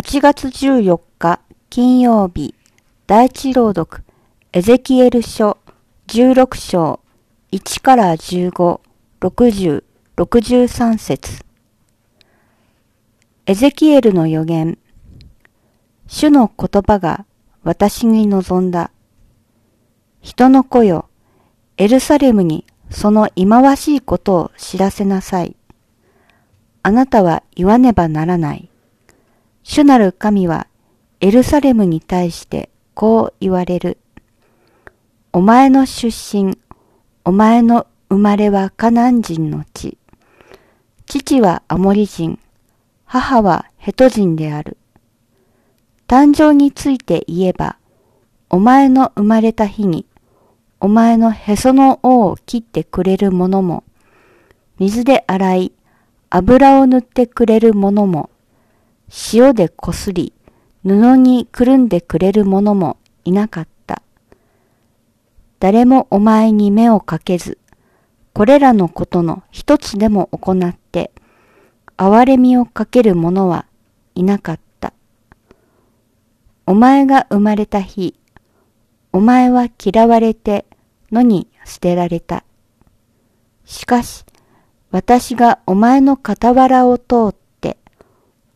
8月14日金曜日第一朗読エゼキエル書16章1から15、60、63節エゼキエルの予言主の言葉が私に望んだ。人の子よ、エルサレムにその忌まわしいことを知らせなさい。あなたは言わねばならない。主なる神はエルサレムに対してこう言われる。お前の出身、お前の生まれはカナン人の地。父はアモリ人、母はヘト人である。誕生について言えば、お前の生まれた日に、お前のへその緒を切ってくれる者も、水で洗い、油を塗ってくれる者も、塩でこすり、布にくるんでくれる者もいなかった。誰もお前に目をかけず、これらのことの一つでも行って、憐れみをかける者はいなかった。お前が生まれた日、お前は嫌われて野に捨てられた。しかし、私がお前の傍らを通って、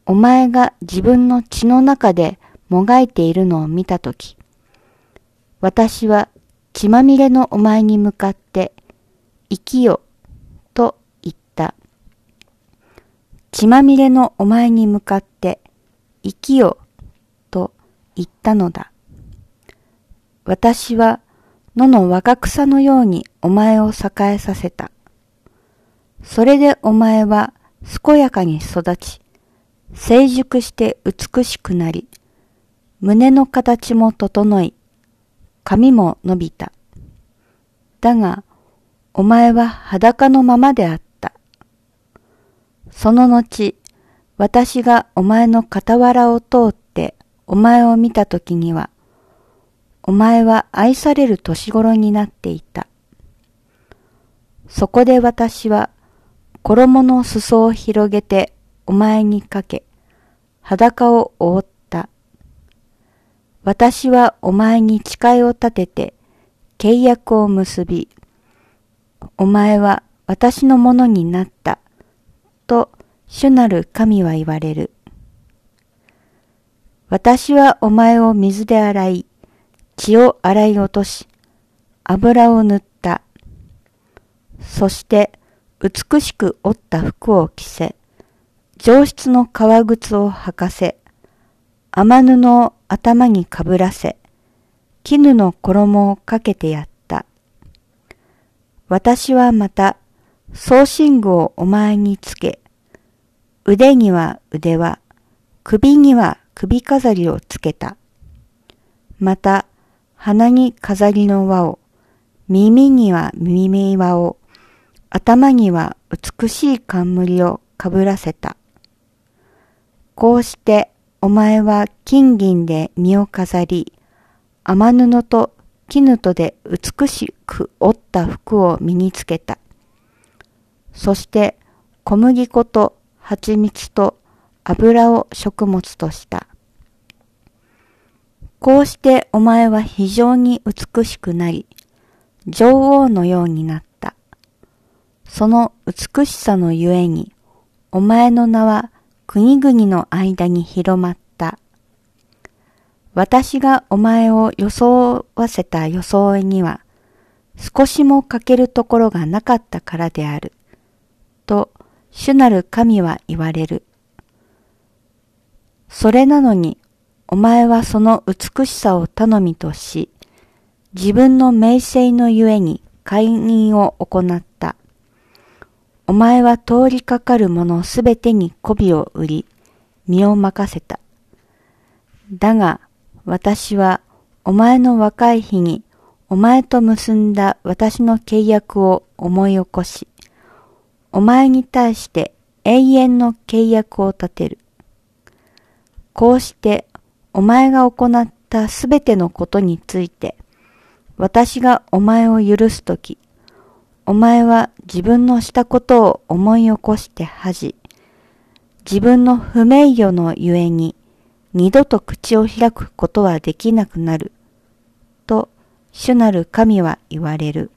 お前が自分の血の中でもがいているのを見たとき、私は血まみれのお前に向かって、生きよ、と言った。血まみれのお前に向かって、生きよ、と言ったのだ。私は野の若草のようにお前を栄えさせた。それでお前は健やかに育ち、成熟して美しくなり、胸の形も整い、髪も伸びた。だが、お前は裸のままであった。その後、私がお前の傍らを通ってお前を見たときには、お前は愛される年頃になっていた。そこで私は衣の裾を広げてお前にかけ、裸を覆った。私はお前に誓いを立てて契約を結び、お前は私のものになった、と主なる神は言われる。私はお前を水で洗い、血を洗い落とし、油を塗った。そして美しく折った服を着せ、上質の革靴を履かせ、雨布を頭にかぶらせ、絹の衣をかけてやった。私はまた、送信具をお前につけ、腕には腕輪、首には首飾りをつけた。また、鼻に飾りの輪を、耳には耳輪を、頭には美しい冠をかぶらせた。こうしてお前は金銀で身を飾り、雨布と絹とで美しく折った服を身につけた。そして小麦粉と蜂蜜と油を食物とした。こうしてお前は非常に美しくなり、女王のようになった。その美しさのゆえに、お前の名は国々の間に広まった。私がお前を装わせた装いには、少しも欠けるところがなかったからである。と、主なる神は言われる。それなのに、お前はその美しさを頼みとし、自分の名声のゆえに解任を行った。お前は通りかかる者すべてに媚びを売り、身を任せた。だが、私はお前の若い日にお前と結んだ私の契約を思い起こし、お前に対して永遠の契約を立てる。こうしてお前が行ったすべてのことについて、私がお前を許すとき、お前は自分のしたことを思い起こして恥じ、自分の不名誉のゆえに二度と口を開くことはできなくなる。と、主なる神は言われる。